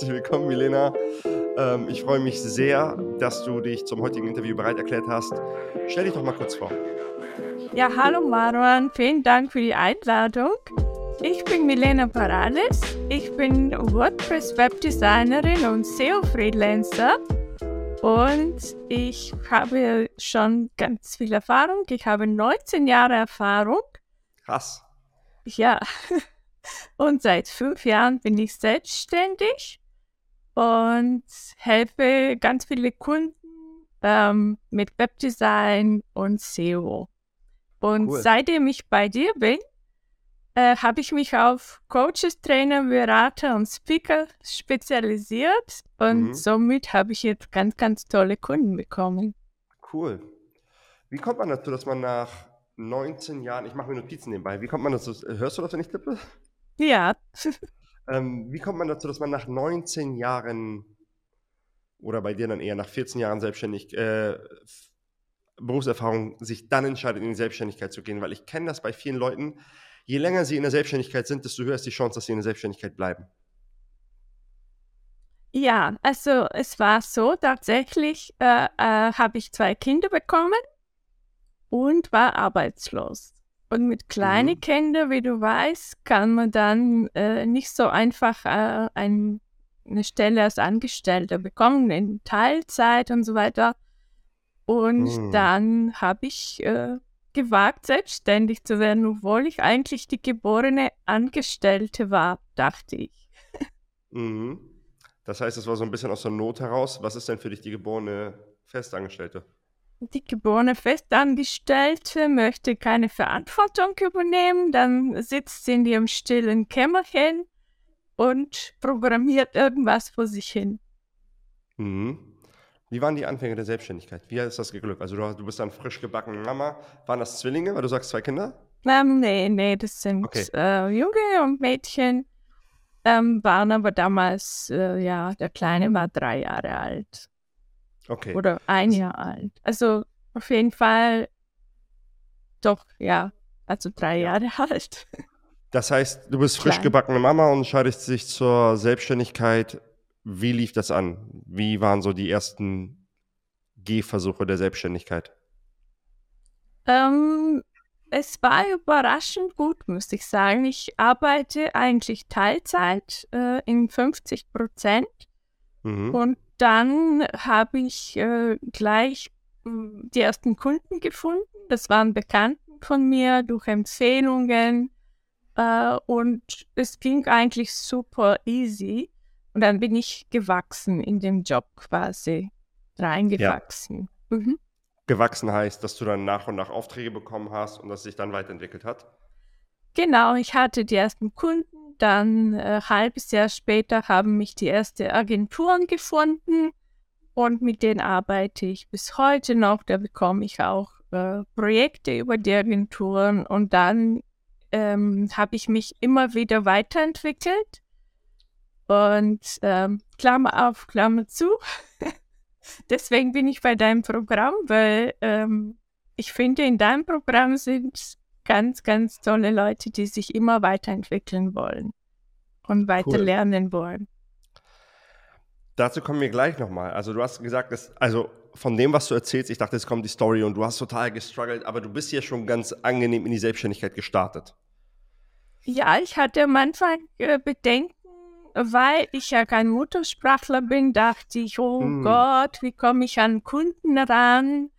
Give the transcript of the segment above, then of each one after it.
Herzlich willkommen, Milena. Ähm, ich freue mich sehr, dass du dich zum heutigen Interview bereit erklärt hast. Stell dich doch mal kurz vor. Ja, hallo Marwan, vielen Dank für die Einladung. Ich bin Milena Parales. Ich bin WordPress-Webdesignerin und SEO-Freelancer. Und ich habe schon ganz viel Erfahrung. Ich habe 19 Jahre Erfahrung. Krass. Ja. Und seit fünf Jahren bin ich selbstständig und helfe ganz viele Kunden ähm, mit Webdesign und SEO. Und cool. seitdem ich bei dir bin, äh, habe ich mich auf Coaches, Trainer, Berater und Speaker spezialisiert und mhm. somit habe ich jetzt ganz, ganz tolle Kunden bekommen. Cool. Wie kommt man dazu, dass man nach 19 Jahren, ich mache mir Notizen nebenbei, wie kommt man dazu, hörst du das, wenn ich tippe? Ja. Ähm, wie kommt man dazu, dass man nach 19 Jahren oder bei dir dann eher nach 14 Jahren selbstständig äh, Berufserfahrung sich dann entscheidet, in die Selbstständigkeit zu gehen? Weil ich kenne das bei vielen Leuten. Je länger sie in der Selbstständigkeit sind, desto höher ist die Chance, dass sie in der Selbstständigkeit bleiben. Ja, also es war so, tatsächlich äh, äh, habe ich zwei Kinder bekommen und war arbeitslos. Und mit kleinen mhm. Kindern, wie du weißt, kann man dann äh, nicht so einfach äh, ein, eine Stelle als Angestellter bekommen, in Teilzeit und so weiter. Und mhm. dann habe ich äh, gewagt, selbstständig zu werden, obwohl ich eigentlich die geborene Angestellte war, dachte ich. Mhm. Das heißt, es war so ein bisschen aus der Not heraus. Was ist denn für dich die geborene Festangestellte? Die geborene Festangestellte möchte keine Verantwortung übernehmen, dann sitzt sie in ihrem stillen Kämmerchen und programmiert irgendwas vor sich hin. Mhm. Wie waren die Anfänge der Selbstständigkeit? Wie ist das geglückt? Also du, du bist dann frisch gebacken Mama. Waren das Zwillinge, weil du sagst zwei Kinder? Ähm, nee, nee, das sind okay. äh, Junge und Mädchen. Ähm, waren aber damals, äh, ja, der Kleine war drei Jahre alt. Okay. Oder ein Jahr alt. Also auf jeden Fall doch, ja, also drei Jahre alt. Das heißt, du bist frisch gebackene Mama und entscheidest dich zur Selbstständigkeit. Wie lief das an? Wie waren so die ersten Gehversuche der Selbstständigkeit? Ähm, es war überraschend gut, muss ich sagen. Ich arbeite eigentlich Teilzeit äh, in 50 Prozent mhm. und dann habe ich äh, gleich äh, die ersten Kunden gefunden. Das waren Bekannten von mir durch Empfehlungen. Äh, und es ging eigentlich super easy. Und dann bin ich gewachsen in dem Job quasi, reingewachsen. Ja. Mhm. Gewachsen heißt, dass du dann nach und nach Aufträge bekommen hast und das sich dann weiterentwickelt hat? Genau, ich hatte die ersten Kunden dann äh, halbes Jahr später haben mich die ersten Agenturen gefunden und mit denen arbeite ich bis heute noch. Da bekomme ich auch äh, Projekte über die Agenturen und dann ähm, habe ich mich immer wieder weiterentwickelt. Und ähm, Klammer auf, Klammer zu. Deswegen bin ich bei deinem Programm, weil ähm, ich finde, in deinem Programm sind ganz, ganz tolle Leute, die sich immer weiterentwickeln wollen und weiter cool. lernen wollen. Dazu kommen wir gleich nochmal. Also du hast gesagt, dass, also von dem, was du erzählst, ich dachte, es kommt die Story und du hast total gestruggelt, aber du bist ja schon ganz angenehm in die Selbstständigkeit gestartet. Ja, ich hatte am Anfang äh, Bedenken, weil ich ja kein Muttersprachler bin, dachte ich, oh hm. Gott, wie komme ich an Kunden ran?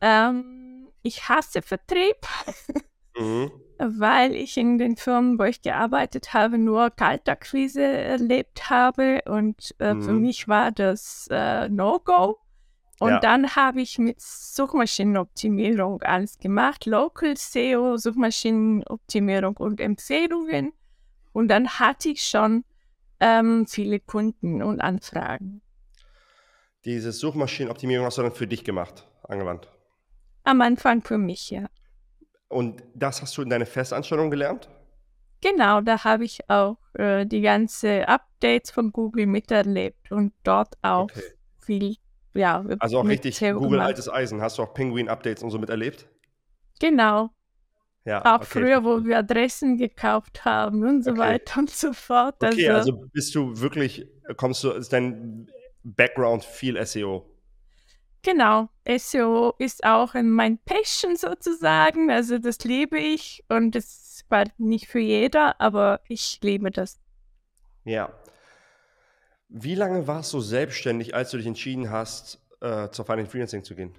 Ähm, ich hasse Vertrieb. Mhm. Weil ich in den Firmen, wo ich gearbeitet habe, nur Kaltakquise erlebt habe und äh, mhm. für mich war das äh, No-Go. Und ja. dann habe ich mit Suchmaschinenoptimierung alles gemacht, Local SEO, Suchmaschinenoptimierung und Empfehlungen. Und dann hatte ich schon ähm, viele Kunden und Anfragen. Diese Suchmaschinenoptimierung hast du dann für dich gemacht, angewandt? Am Anfang für mich, ja. Und das hast du in deiner Festanstellung gelernt? Genau, da habe ich auch äh, die ganzen Updates von Google miterlebt und dort auch okay. viel, ja. Also auch richtig Google gemacht. altes Eisen. Hast du auch Penguin-Updates und so miterlebt? Genau. Ja, auch okay. früher, wo wir Adressen gekauft haben und so okay. weiter und so fort. Okay, also, also bist du wirklich, kommst du, ist dein Background viel SEO? Genau, SEO ist auch mein Passion sozusagen. Also das liebe ich und es war nicht für jeder, aber ich liebe das. Ja. Wie lange warst du selbstständig, als du dich entschieden hast, äh, zur Finance Freelancing zu gehen?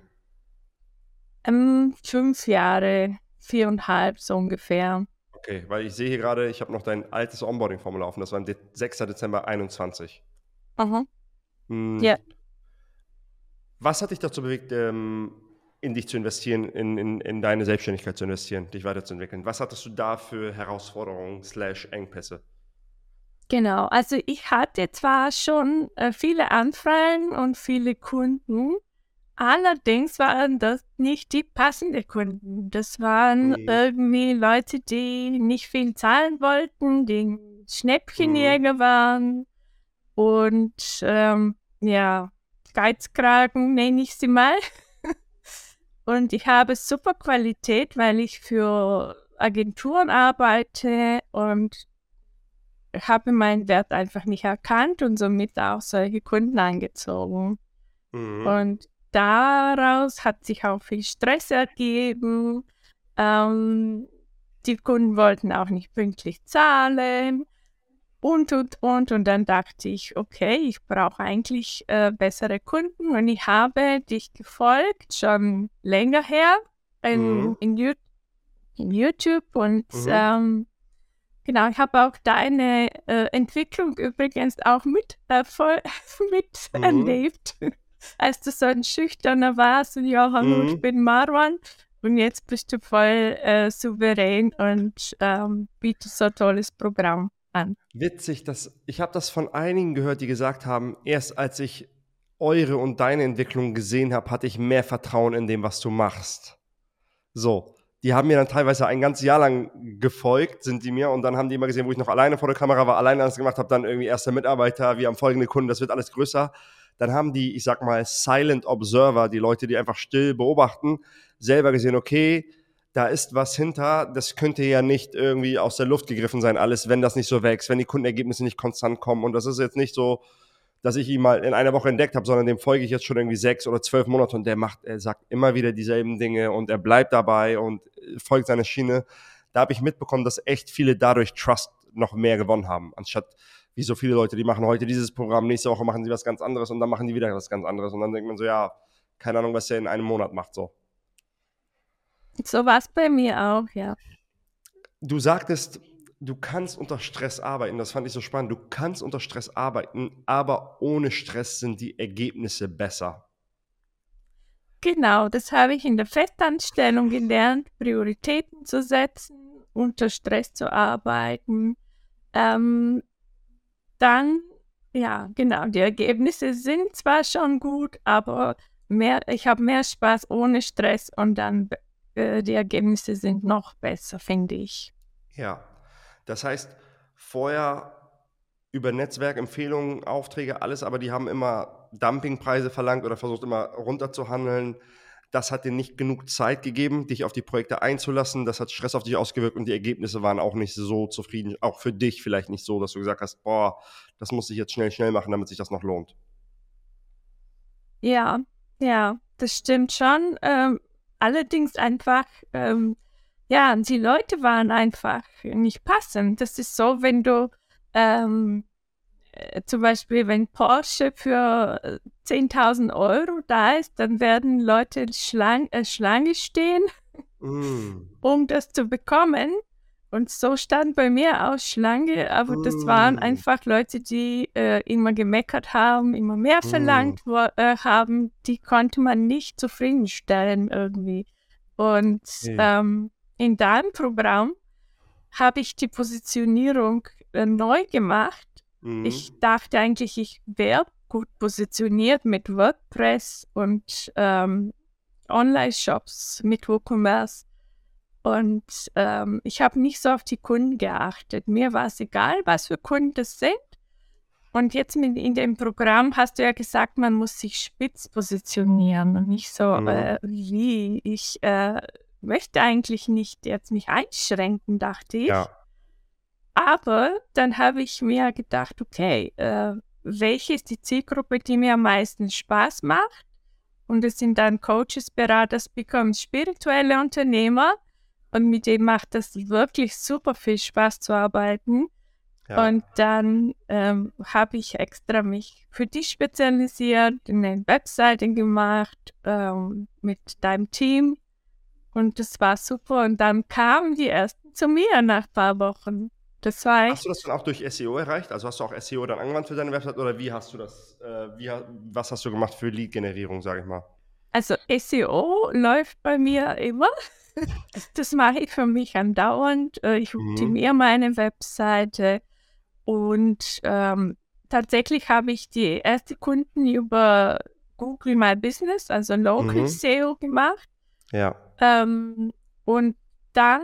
Ähm, fünf Jahre, viereinhalb so ungefähr. Okay, weil ich sehe hier gerade, ich habe noch dein altes Onboarding-Formular offen, das war am 6. Dezember 21. Aha. Hm. Ja. Was hat dich dazu bewegt, ähm, in dich zu investieren, in, in, in deine Selbstständigkeit zu investieren, dich weiterzuentwickeln? Was hattest du da für Herausforderungen slash Engpässe? Genau, also ich hatte zwar schon äh, viele Anfragen und viele Kunden, allerdings waren das nicht die passenden Kunden. Das waren mhm. irgendwie Leute, die nicht viel zahlen wollten, die Schnäppchenjäger mhm. waren und ähm, ja, Geizkragen nenne ich sie mal. und ich habe super Qualität, weil ich für Agenturen arbeite und habe meinen Wert einfach nicht erkannt und somit auch solche Kunden angezogen. Mhm. Und daraus hat sich auch viel Stress ergeben. Ähm, die Kunden wollten auch nicht pünktlich zahlen und, und, und. Und dann dachte ich, okay, ich brauche eigentlich äh, bessere Kunden. Und ich habe dich gefolgt, schon länger her in, mhm. in, in YouTube. Und mhm. ähm, genau, ich habe auch deine äh, Entwicklung übrigens auch mit, äh, voll, miterlebt. Mhm. Als du so ein Schüchterner warst und ja, hallo, ich mhm. bin Marwan. Und jetzt bist du voll äh, souverän und ähm, bietest so ein tolles Programm an. Witzig, dass ich habe das von einigen gehört, die gesagt haben, erst als ich eure und deine Entwicklung gesehen habe, hatte ich mehr Vertrauen in dem, was du machst. So, die haben mir dann teilweise ein ganzes Jahr lang gefolgt, sind die mir, und dann haben die immer gesehen, wo ich noch alleine vor der Kamera war, alleine alles gemacht habe, dann irgendwie erster Mitarbeiter, wir haben folgende Kunden, das wird alles größer. Dann haben die, ich sag mal, Silent Observer, die Leute, die einfach still beobachten, selber gesehen, okay, da ist was hinter, das könnte ja nicht irgendwie aus der Luft gegriffen sein, alles, wenn das nicht so wächst, wenn die Kundenergebnisse nicht konstant kommen. Und das ist jetzt nicht so, dass ich ihn mal in einer Woche entdeckt habe, sondern dem folge ich jetzt schon irgendwie sechs oder zwölf Monate und der macht, er sagt immer wieder dieselben Dinge und er bleibt dabei und folgt seiner Schiene. Da habe ich mitbekommen, dass echt viele dadurch Trust noch mehr gewonnen haben, anstatt wie so viele Leute, die machen heute dieses Programm, nächste Woche machen sie was ganz anderes und dann machen die wieder was ganz anderes und dann denkt man so, ja, keine Ahnung, was er in einem Monat macht, so. So war es bei mir auch, ja. Du sagtest, du kannst unter Stress arbeiten. Das fand ich so spannend. Du kannst unter Stress arbeiten, aber ohne Stress sind die Ergebnisse besser. Genau, das habe ich in der Festanstellung gelernt, Prioritäten zu setzen, unter Stress zu arbeiten. Ähm, dann, ja, genau, die Ergebnisse sind zwar schon gut, aber mehr, ich habe mehr Spaß ohne Stress und dann äh, die Ergebnisse sind noch besser, finde ich. Ja, das heißt, vorher über Netzwerkempfehlungen, Aufträge, alles, aber die haben immer Dumpingpreise verlangt oder versucht immer runterzuhandeln. Das hat dir nicht genug Zeit gegeben, dich auf die Projekte einzulassen. Das hat Stress auf dich ausgewirkt und die Ergebnisse waren auch nicht so zufrieden. Auch für dich vielleicht nicht so, dass du gesagt hast, boah, das muss ich jetzt schnell, schnell machen, damit sich das noch lohnt. Ja, ja, das stimmt schon. Ähm, allerdings einfach, ähm, ja, die Leute waren einfach nicht passend. Das ist so, wenn du ähm, äh, zum Beispiel, wenn Porsche für 10.000 äh, Euro da ist, dann werden Leute Schlang äh, Schlange stehen, mm. um das zu bekommen. Und so stand bei mir auch Schlange, aber mm. das waren einfach Leute, die äh, immer gemeckert haben, immer mehr verlangt mm. äh, haben. Die konnte man nicht zufriedenstellen irgendwie. Und ja. ähm, in deinem Programm habe ich die Positionierung äh, neu gemacht. Mm. Ich dachte eigentlich, ich wäre gut positioniert mit WordPress und ähm, Online-Shops mit WooCommerce. Und ähm, ich habe nicht so auf die Kunden geachtet. Mir war es egal, was für Kunden das sind. Und jetzt mit, in dem Programm hast du ja gesagt, man muss sich spitz positionieren und nicht so mhm. äh, wie ich. Äh, möchte eigentlich nicht jetzt mich einschränken, dachte ich. Ja. Aber dann habe ich mir gedacht, okay, äh, welche ist die Zielgruppe, die mir am meisten Spaß macht? Und es sind dann Coaches, Berater, Speaker spirituelle Unternehmer. Und mit denen macht das wirklich super viel Spaß zu arbeiten. Ja. Und dann ähm, habe ich extra mich für dich spezialisiert, eine Webseite gemacht ähm, mit deinem Team. Und das war super. Und dann kamen die ersten zu mir nach ein paar Wochen. Das war Hast du das dann auch durch SEO erreicht? Also hast du auch SEO dann angewandt für deine Website oder wie hast du das, äh, wie, was hast du gemacht für Lead-Generierung, sage ich mal? Also SEO läuft bei mir immer. das mache ich für mich andauernd. Äh, ich mhm. optimiere mhm. meine Webseite und ähm, tatsächlich habe ich die ersten Kunden über Google My Business, also Local mhm. SEO gemacht. Ja. Ähm, und dann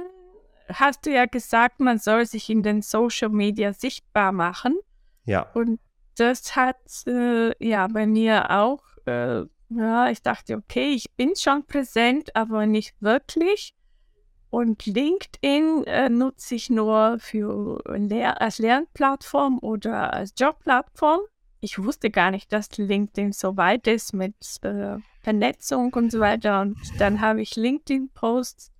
hast du ja gesagt, man soll sich in den Social Media sichtbar machen. Ja. Und das hat äh, ja bei mir auch, äh, ja, ich dachte, okay, ich bin schon präsent, aber nicht wirklich. Und LinkedIn äh, nutze ich nur für Lehr als Lernplattform oder als Jobplattform. Ich wusste gar nicht, dass LinkedIn so weit ist mit äh, Vernetzung und so weiter. Und dann habe ich LinkedIn-Posts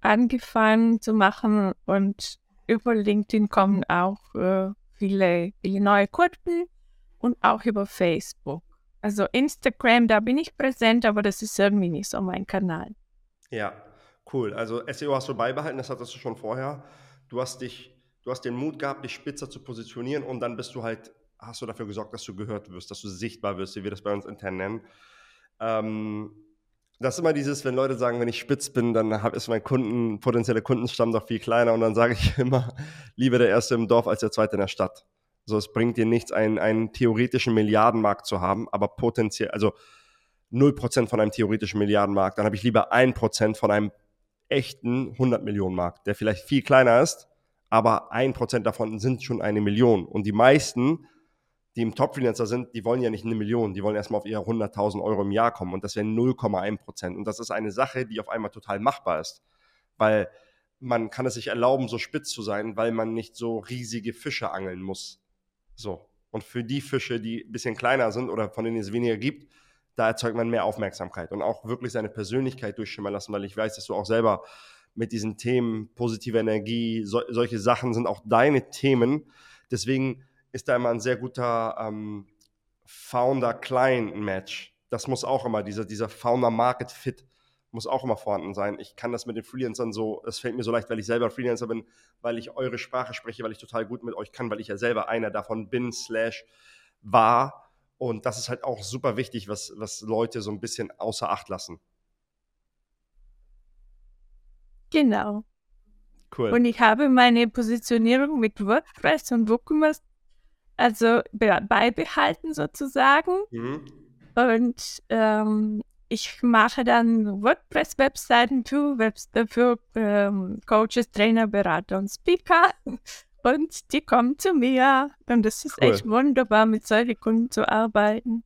angefangen zu machen und über LinkedIn kommen auch äh, viele, viele neue Kunden und auch über Facebook. Also Instagram, da bin ich präsent, aber das ist irgendwie nicht so mein Kanal. Ja, cool. Also SEO hast du beibehalten, das hattest du schon vorher. Du hast dich, du hast den Mut gehabt, dich spitzer zu positionieren und dann bist du halt, hast du dafür gesorgt, dass du gehört wirst, dass du sichtbar wirst, wie wir das bei uns intern nennen. Ähm, das ist immer dieses, wenn Leute sagen, wenn ich spitz bin, dann ist mein Kunden, potenzielle Kundenstamm doch viel kleiner und dann sage ich immer, lieber der Erste im Dorf als der Zweite in der Stadt. So, es bringt dir nichts, einen, einen theoretischen Milliardenmarkt zu haben, aber potenziell, also 0% von einem theoretischen Milliardenmarkt, dann habe ich lieber 1% von einem echten 100 Millionen Markt, der vielleicht viel kleiner ist, aber 1% davon sind schon eine Million. Und die meisten die im Top-Freelancer sind, die wollen ja nicht eine Million, die wollen erstmal auf ihre 100.000 Euro im Jahr kommen und das wäre 0,1 Prozent. Und das ist eine Sache, die auf einmal total machbar ist, weil man kann es sich erlauben, so spitz zu sein, weil man nicht so riesige Fische angeln muss. So. Und für die Fische, die ein bisschen kleiner sind oder von denen es weniger gibt, da erzeugt man mehr Aufmerksamkeit und auch wirklich seine Persönlichkeit durchschimmern lassen, weil ich weiß, dass du auch selber mit diesen Themen positive Energie, so, solche Sachen sind auch deine Themen. Deswegen ist da immer ein sehr guter ähm, Founder-Client-Match. Das muss auch immer, dieser, dieser Founder-Market-Fit muss auch immer vorhanden sein. Ich kann das mit den Freelancern so, es fällt mir so leicht, weil ich selber Freelancer bin, weil ich eure Sprache spreche, weil ich total gut mit euch kann, weil ich ja selber einer davon bin, slash war. Und das ist halt auch super wichtig, was, was Leute so ein bisschen außer Acht lassen. Genau. Cool. Und ich habe meine Positionierung mit WordPress und WooCommerce also beibehalten sozusagen. Mhm. Und ähm, ich mache dann WordPress-Webseiten für, für ähm, Coaches, Trainer, Berater und Speaker. Und die kommen zu mir. Und das ist cool. echt wunderbar, mit solchen Kunden zu arbeiten.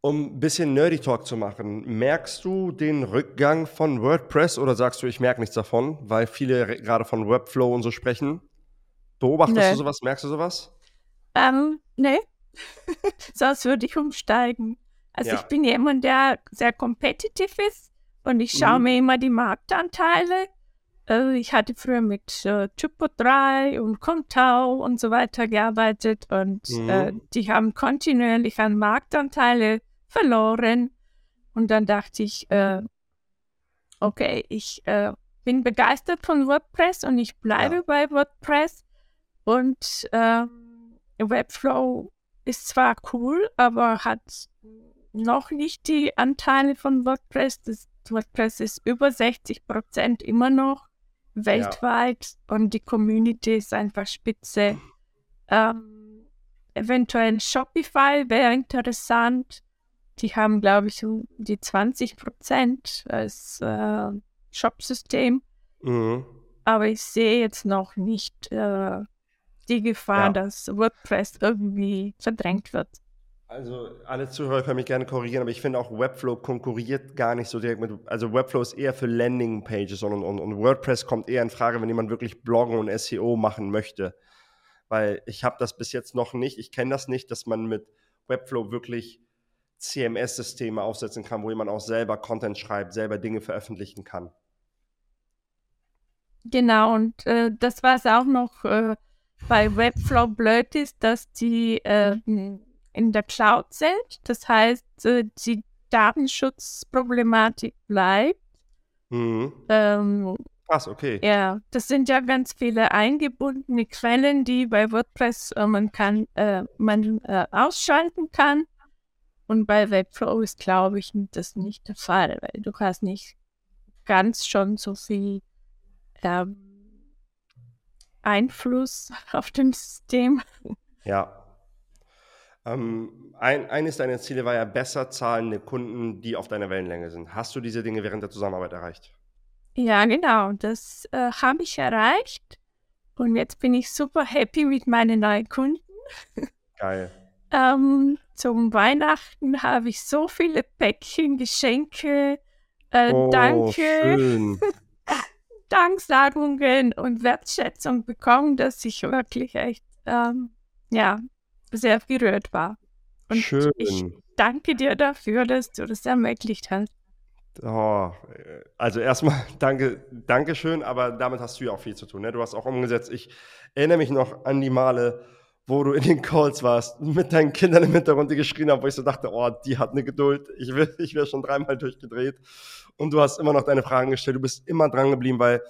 Um ein bisschen Nerdy Talk zu machen, merkst du den Rückgang von WordPress oder sagst du, ich merke nichts davon, weil viele gerade von Webflow und so sprechen? Beobachtest nee. du sowas? Merkst du sowas? Ähm, nee. Sonst würde ich umsteigen. Also ja. ich bin jemand, der sehr competitive ist und ich schaue mhm. mir immer die Marktanteile. Äh, ich hatte früher mit äh, Typo 3 und Contao und so weiter gearbeitet und mhm. äh, die haben kontinuierlich an Marktanteile verloren. Und dann dachte ich, äh, okay, ich äh, bin begeistert von WordPress und ich bleibe ja. bei WordPress. Und ähm, Webflow ist zwar cool, aber hat noch nicht die Anteile von WordPress. Das WordPress ist über 60 Prozent immer noch weltweit ja. und die Community ist einfach spitze. Ähm, eventuell Shopify wäre interessant. Die haben, glaube ich, die 20 Prozent als äh, Shopsystem. Mhm. Aber ich sehe jetzt noch nicht äh, die Gefahr, ja. dass WordPress irgendwie verdrängt wird. Also alle Zuhörer können mich gerne korrigieren, aber ich finde auch Webflow konkurriert gar nicht so direkt mit, also Webflow ist eher für Landing-Pages und, und, und, WordPress kommt eher in Frage, wenn jemand wirklich Bloggen und SEO machen möchte. Weil ich habe das bis jetzt noch nicht, ich kenne das nicht, dass man mit Webflow wirklich CMS-Systeme aufsetzen kann, wo jemand auch selber Content schreibt, selber Dinge veröffentlichen kann. Genau, und äh, das, was auch noch äh, bei Webflow blöd ist, dass die äh, in der Cloud sind. Das heißt, äh, die Datenschutzproblematik bleibt. Mhm. Ähm, Krass, okay. Ja, das sind ja ganz viele eingebundene Quellen, die bei WordPress äh, man kann, äh, man äh, ausschalten kann. Und bei Webflow ist, glaube ich, das nicht der Fall, weil du hast nicht ganz schon so viel ähm, Einfluss auf dem System. Ja, ähm, ein, eines deiner Ziele war ja besser zahlende Kunden, die auf deiner Wellenlänge sind. Hast du diese Dinge während der Zusammenarbeit erreicht? Ja, genau. Das äh, habe ich erreicht. Und jetzt bin ich super happy mit meinen neuen Kunden. Geil. ähm, zum Weihnachten habe ich so viele Päckchen, Geschenke, äh, oh, Danke. Danksagungen und Wertschätzung bekommen, dass ich wirklich echt, ähm, ja, sehr gerührt war. Und Schön. ich danke dir dafür, dass du das ermöglicht hast. Oh, also erstmal danke, danke schön, aber damit hast du ja auch viel zu tun. Ne? Du hast auch umgesetzt. Ich erinnere mich noch an die Male, wo du in den Calls warst, mit deinen Kindern im Hintergrund, die geschrien haben, wo ich so dachte, oh, die hat eine Geduld. Ich, will, ich wäre schon dreimal durchgedreht. Und du hast immer noch deine Fragen gestellt. Du bist immer dran geblieben, weil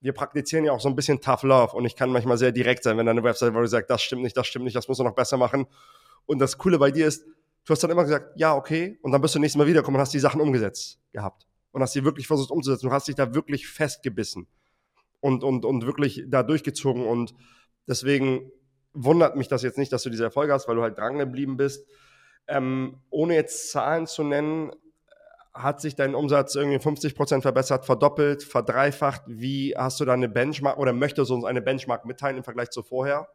wir praktizieren ja auch so ein bisschen Tough Love und ich kann manchmal sehr direkt sein, wenn deine Website, wo du sagst, das stimmt nicht, das stimmt nicht, das muss du noch besser machen. Und das Coole bei dir ist, du hast dann immer gesagt, ja, okay, und dann bist du nächstes Mal wiederkommen und hast die Sachen umgesetzt gehabt und hast sie wirklich versucht umzusetzen. Du hast dich da wirklich festgebissen und, und, und wirklich da durchgezogen und deswegen wundert mich das jetzt nicht, dass du diese Erfolge hast, weil du halt dran geblieben bist. Ähm, ohne jetzt Zahlen zu nennen, hat sich dein Umsatz irgendwie 50 Prozent verbessert, verdoppelt, verdreifacht? Wie hast du da eine Benchmark oder möchtest du uns eine Benchmark mitteilen im Vergleich zu vorher?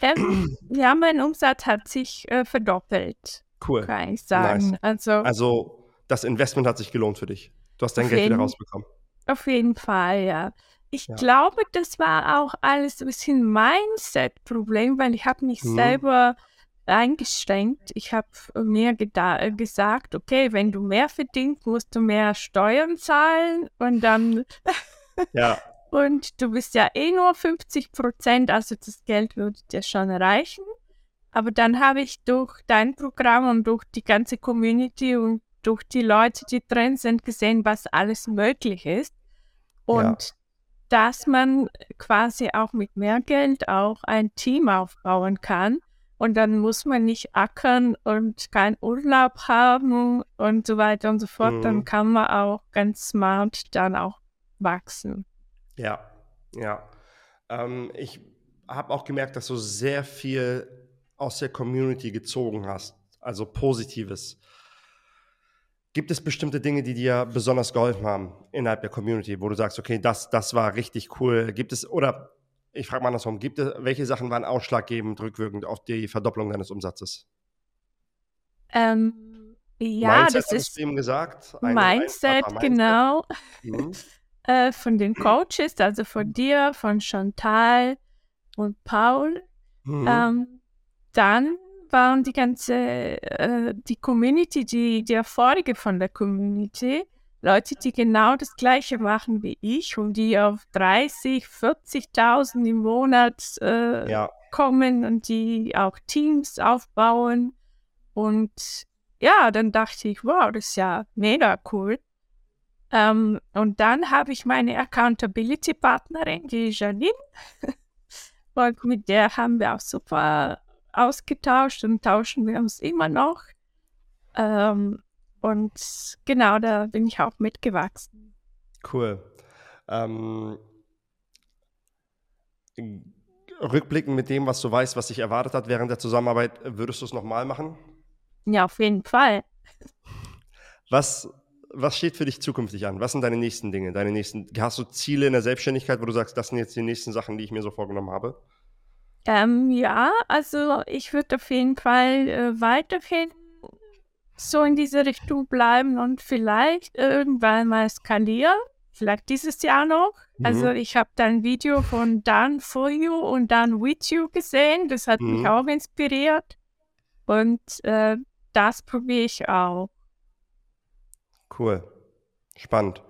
Ähm, ja, mein Umsatz hat sich äh, verdoppelt. Cool. Kann ich sagen. Nice. Also, also, das Investment hat sich gelohnt für dich. Du hast dein Geld jeden, wieder rausbekommen. Auf jeden Fall, ja. Ich ja. glaube, das war auch alles ein bisschen Mindset-Problem, weil ich habe mich hm. selber eingeschränkt. Ich habe mir gesagt, okay, wenn du mehr verdienst, musst du mehr Steuern zahlen und dann. ja. Und du bist ja eh nur 50 Prozent, also das Geld würde dir schon reichen. Aber dann habe ich durch dein Programm und durch die ganze Community und durch die Leute, die drin sind, gesehen, was alles möglich ist. Und ja. dass man quasi auch mit mehr Geld auch ein Team aufbauen kann und dann muss man nicht ackern und keinen Urlaub haben und so weiter und so fort. Mhm. Dann kann man auch ganz smart dann auch wachsen. Ja, ja. Ähm, ich habe auch gemerkt, dass du sehr viel aus der Community gezogen hast, also Positives. Gibt es bestimmte Dinge, die dir besonders geholfen haben innerhalb der Community, wo du sagst, okay, das, das war richtig cool? Gibt es, oder ich frage mal andersrum, gibt es, welche Sachen waren ausschlaggebend rückwirkend auf die Verdopplung deines Umsatzes? Ähm, ja, Mindset, das ist eben gesagt. Ein, Mindset, ein genau. Mhm. äh, von den Coaches, also von dir, von Chantal und Paul. Mhm. Ähm, dann waren die ganze, äh, die Community, die, die Erfolge von der Community Leute, die genau das Gleiche machen wie ich und die auf 30, 40.000 im Monat äh, ja. kommen und die auch Teams aufbauen. Und ja, dann dachte ich, wow, das ist ja mega cool. Ähm, und dann habe ich meine Accountability-Partnerin, die Janine. und mit der haben wir auch super ausgetauscht und tauschen wir uns immer noch. Ähm, und genau, da bin ich auch mitgewachsen. Cool. Ähm, rückblickend mit dem, was du weißt, was dich erwartet hat während der Zusammenarbeit, würdest du es nochmal machen? Ja, auf jeden Fall. Was, was steht für dich zukünftig an? Was sind deine nächsten Dinge? Deine nächsten, hast du Ziele in der Selbstständigkeit, wo du sagst, das sind jetzt die nächsten Sachen, die ich mir so vorgenommen habe? Ähm, ja, also ich würde auf jeden Fall äh, weiterhin so in diese Richtung bleiben und vielleicht irgendwann mal skalieren. Vielleicht dieses Jahr noch. Mhm. Also ich habe da ein Video von Done For You und Done With You gesehen. Das hat mhm. mich auch inspiriert. Und äh, das probiere ich auch. Cool. Spannend.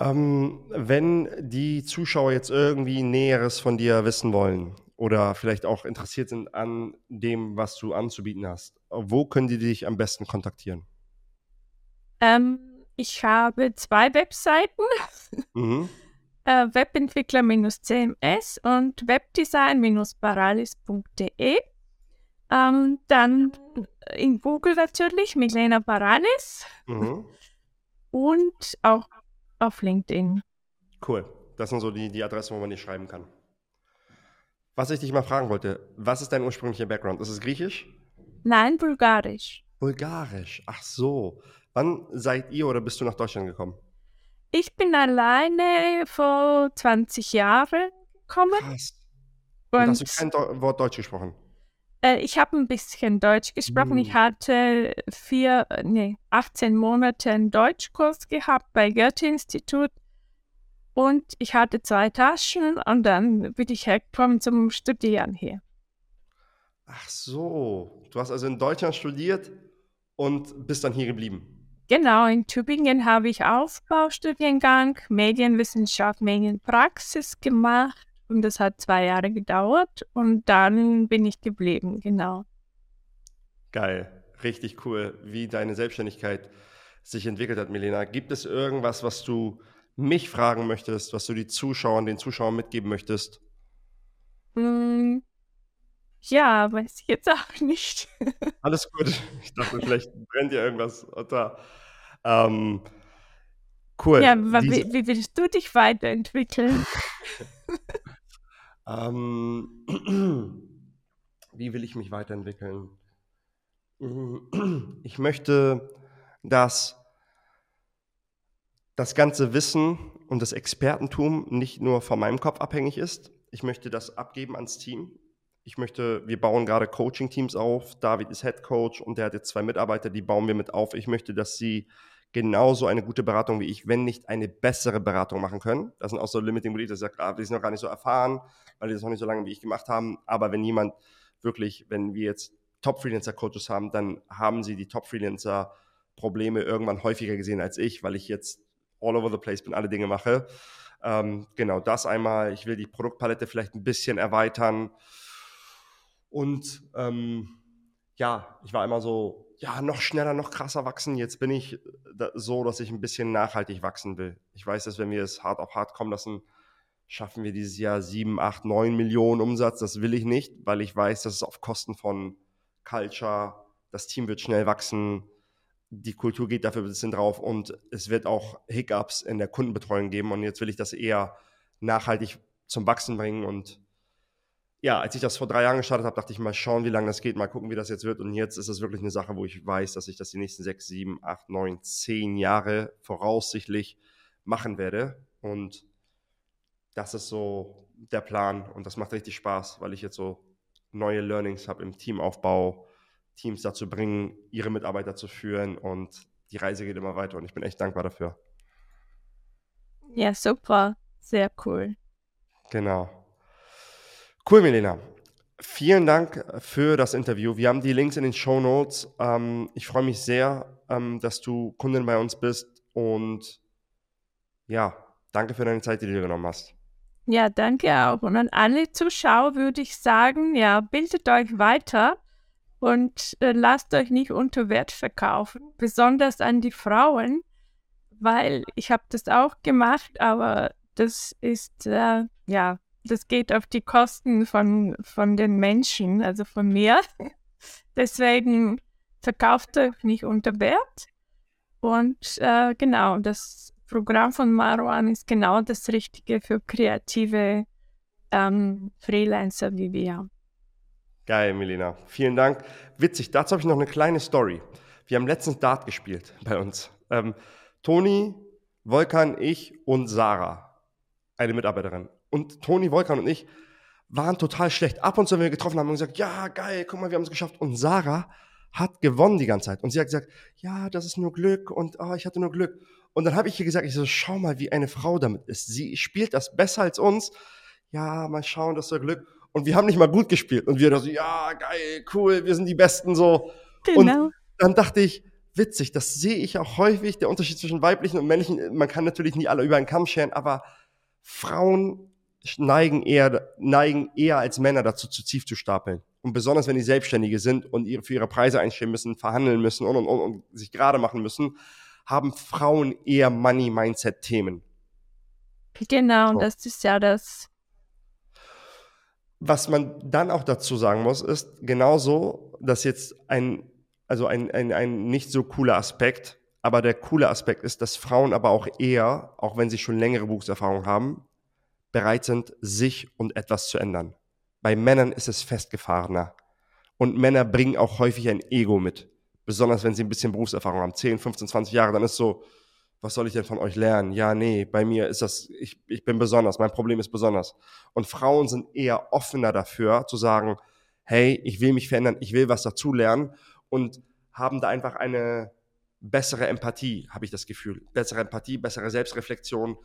Ähm, wenn die Zuschauer jetzt irgendwie Näheres von dir wissen wollen oder vielleicht auch interessiert sind an dem, was du anzubieten hast, wo können die dich am besten kontaktieren? Ähm, ich habe zwei Webseiten. Mhm. äh, Webentwickler-CMS und Webdesign-baralis.de. Ähm, dann in Google natürlich Milena Baralis. Mhm. Und auch auf LinkedIn. Cool. Das sind so die, die Adressen, wo man die schreiben kann. Was ich dich mal fragen wollte, was ist dein ursprünglicher Background? Ist es Griechisch? Nein, Bulgarisch. Bulgarisch, ach so. Wann seid ihr oder bist du nach Deutschland gekommen? Ich bin alleine vor 20 Jahren gekommen. Krass. Und, Und hast du kein Do Wort Deutsch gesprochen? Äh, ich habe ein bisschen Deutsch gesprochen. Hm. Ich hatte vier, nee, 18 Monate einen Deutschkurs gehabt bei Goethe-Institut. Und ich hatte zwei Taschen und dann bin ich hergekommen zum Studieren hier. Ach so, du hast also in Deutschland studiert und bist dann hier geblieben. Genau, in Tübingen habe ich Aufbaustudiengang Medienwissenschaft, Medienpraxis gemacht und das hat zwei Jahre gedauert und dann bin ich geblieben, genau. Geil, richtig cool, wie deine Selbstständigkeit sich entwickelt hat, Milena. Gibt es irgendwas, was du mich fragen möchtest, was du die Zuschauern, den Zuschauern mitgeben möchtest? Mm, ja, weiß ich jetzt auch nicht. Alles gut. Ich dachte, vielleicht brennt dir irgendwas unter. Ähm, cool. Ja, wie, wie willst du dich weiterentwickeln? ähm, wie will ich mich weiterentwickeln? Ich möchte, dass das ganze Wissen und das Expertentum nicht nur von meinem Kopf abhängig ist. Ich möchte das abgeben ans Team. Ich möchte, wir bauen gerade Coaching-Teams auf. David ist Head Coach und der hat jetzt zwei Mitarbeiter, die bauen wir mit auf. Ich möchte, dass sie genauso eine gute Beratung wie ich, wenn nicht eine bessere Beratung machen können. Das sind auch so Limiting Beliefs, das ah, die sind noch gar nicht so erfahren, weil die das noch nicht so lange wie ich gemacht haben. Aber wenn jemand wirklich, wenn wir jetzt Top-Freelancer-Coaches haben, dann haben sie die Top-Freelancer Probleme irgendwann häufiger gesehen als ich, weil ich jetzt all over the place bin, alle Dinge mache. Ähm, genau, das einmal. Ich will die Produktpalette vielleicht ein bisschen erweitern. Und ähm, ja, ich war immer so, ja, noch schneller, noch krasser wachsen. Jetzt bin ich so, dass ich ein bisschen nachhaltig wachsen will. Ich weiß, dass wenn wir es hart auf hart kommen lassen, schaffen wir dieses Jahr 7, 8, 9 Millionen Umsatz. Das will ich nicht, weil ich weiß, dass es auf Kosten von Culture, das Team wird schnell wachsen, die Kultur geht dafür ein bisschen drauf und es wird auch Hiccups in der Kundenbetreuung geben. Und jetzt will ich das eher nachhaltig zum Wachsen bringen und ja, als ich das vor drei Jahren gestartet habe, dachte ich mal schauen, wie lange das geht, mal gucken, wie das jetzt wird. Und jetzt ist es wirklich eine Sache, wo ich weiß, dass ich das die nächsten sechs, sieben, acht, neun, zehn Jahre voraussichtlich machen werde. Und das ist so der Plan und das macht richtig Spaß, weil ich jetzt so neue Learnings habe im Teamaufbau, Teams dazu bringen, ihre Mitarbeiter zu führen und die Reise geht immer weiter und ich bin echt dankbar dafür. Ja, super. Sehr cool. Genau. Cool, Milena. Vielen Dank für das Interview. Wir haben die Links in den Show Notes. Ähm, ich freue mich sehr, ähm, dass du Kundin bei uns bist und ja, danke für deine Zeit, die du dir genommen hast. Ja, danke auch. Und an alle Zuschauer würde ich sagen, ja, bildet euch weiter und äh, lasst euch nicht unter Wert verkaufen, besonders an die Frauen, weil ich habe das auch gemacht, aber das ist äh, ja das geht auf die Kosten von, von den Menschen, also von mir. Deswegen verkauft euch nicht unter Wert. Und äh, genau, das Programm von Marwan ist genau das Richtige für kreative ähm, Freelancer wie wir. Geil, Melina. Vielen Dank. Witzig, dazu habe ich noch eine kleine Story. Wir haben letztens Dart gespielt bei uns. Ähm, Toni, Volkan, ich und Sarah, eine Mitarbeiterin. Und Toni Wolkan und ich waren total schlecht. Ab und zu, wenn wir getroffen haben, haben wir gesagt, ja, geil, guck mal, wir haben es geschafft. Und Sarah hat gewonnen die ganze Zeit. Und sie hat gesagt, ja, das ist nur Glück und oh, ich hatte nur Glück. Und dann habe ich ihr gesagt, ich so, schau mal, wie eine Frau damit ist. Sie spielt das besser als uns. Ja, mal schauen, das ist Glück. Und wir haben nicht mal gut gespielt. Und wir da so, ja, geil, cool, wir sind die Besten so. Genau. Und dann dachte ich, witzig, das sehe ich auch häufig, der Unterschied zwischen weiblichen und männlichen. Man kann natürlich nie alle über einen Kamm scheren, aber Frauen neigen eher, neigen eher als Männer dazu, zu tief zu stapeln. Und besonders wenn die Selbstständige sind und für ihre Preise einstehen müssen, verhandeln müssen und, und, und, und sich gerade machen müssen, haben Frauen eher Money-Mindset-Themen. Genau, so. das ist ja das. Was man dann auch dazu sagen muss, ist genauso, dass jetzt ein, also ein, ein, ein nicht so cooler Aspekt, aber der coole Aspekt ist, dass Frauen aber auch eher, auch wenn sie schon längere Berufserfahrung haben, bereit sind, sich und etwas zu ändern. Bei Männern ist es festgefahrener. Und Männer bringen auch häufig ein Ego mit. Besonders wenn sie ein bisschen Berufserfahrung haben. 10, 15, 20 Jahre, dann ist so, was soll ich denn von euch lernen? Ja, nee, bei mir ist das, ich, ich bin besonders, mein Problem ist besonders. Und Frauen sind eher offener dafür, zu sagen, hey, ich will mich verändern, ich will was dazulernen und haben da einfach eine bessere Empathie, habe ich das Gefühl. Bessere Empathie, bessere Selbstreflexion,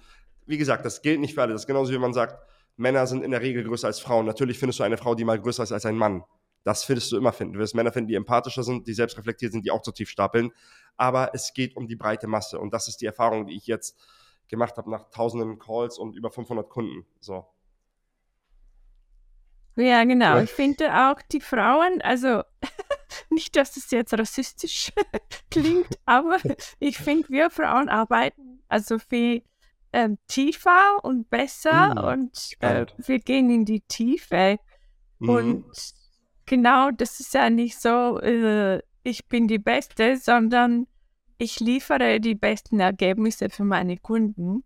wie gesagt, das gilt nicht für alle. Das ist genauso wie man sagt, Männer sind in der Regel größer als Frauen. Natürlich findest du eine Frau, die mal größer ist als ein Mann. Das findest du immer finden. Du wirst Männer finden, die empathischer sind, die selbstreflektiert sind, die auch zu tief stapeln. Aber es geht um die breite Masse. Und das ist die Erfahrung, die ich jetzt gemacht habe nach tausenden Calls und über 500 Kunden. So. Ja, genau. Ja. Ich finde auch die Frauen, also nicht, dass es jetzt rassistisch klingt, aber ich finde, wir Frauen arbeiten also viel ähm, tiefer und besser mhm, und äh, wir gehen in die Tiefe. Mhm. Und genau, das ist ja nicht so, äh, ich bin die Beste, sondern ich liefere die besten Ergebnisse für meine Kunden.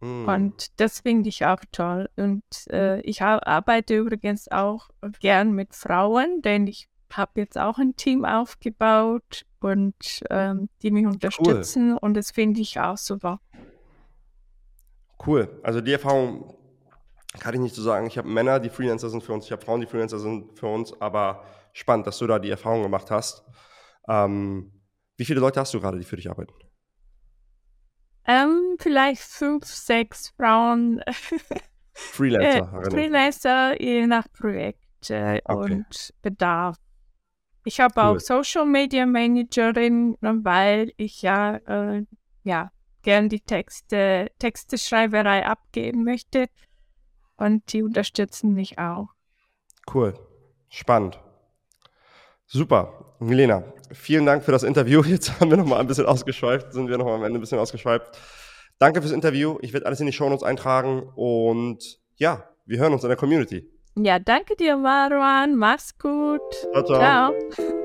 Mhm. Und das finde ich auch toll. Und äh, ich arbeite übrigens auch gern mit Frauen, denn ich habe jetzt auch ein Team aufgebaut und ähm, die mich unterstützen cool. und das finde ich auch super. Cool. Also die Erfahrung kann ich nicht so sagen. Ich habe Männer, die Freelancer sind für uns, ich habe Frauen, die Freelancer sind für uns, aber spannend, dass du da die Erfahrung gemacht hast. Ähm, wie viele Leute hast du gerade, die für dich arbeiten? Ähm, vielleicht fünf, sechs Frauen. Freelancer. äh, Freelancer, je nach Projekt äh, okay. und Bedarf. Ich habe cool. auch Social Media Managerin, weil ich ja, äh, ja gern die Texte, Texteschreiberei abgeben möchte. Und die unterstützen mich auch. Cool. Spannend. Super. Milena, vielen Dank für das Interview. Jetzt haben wir noch mal ein bisschen ausgeschweift, sind wir noch mal am Ende ein bisschen ausgeschweift. Danke fürs Interview. Ich werde alles in die Shownotes eintragen und ja, wir hören uns in der Community. Ja, danke dir, Marwan. Mach's gut. ciao. ciao. ciao.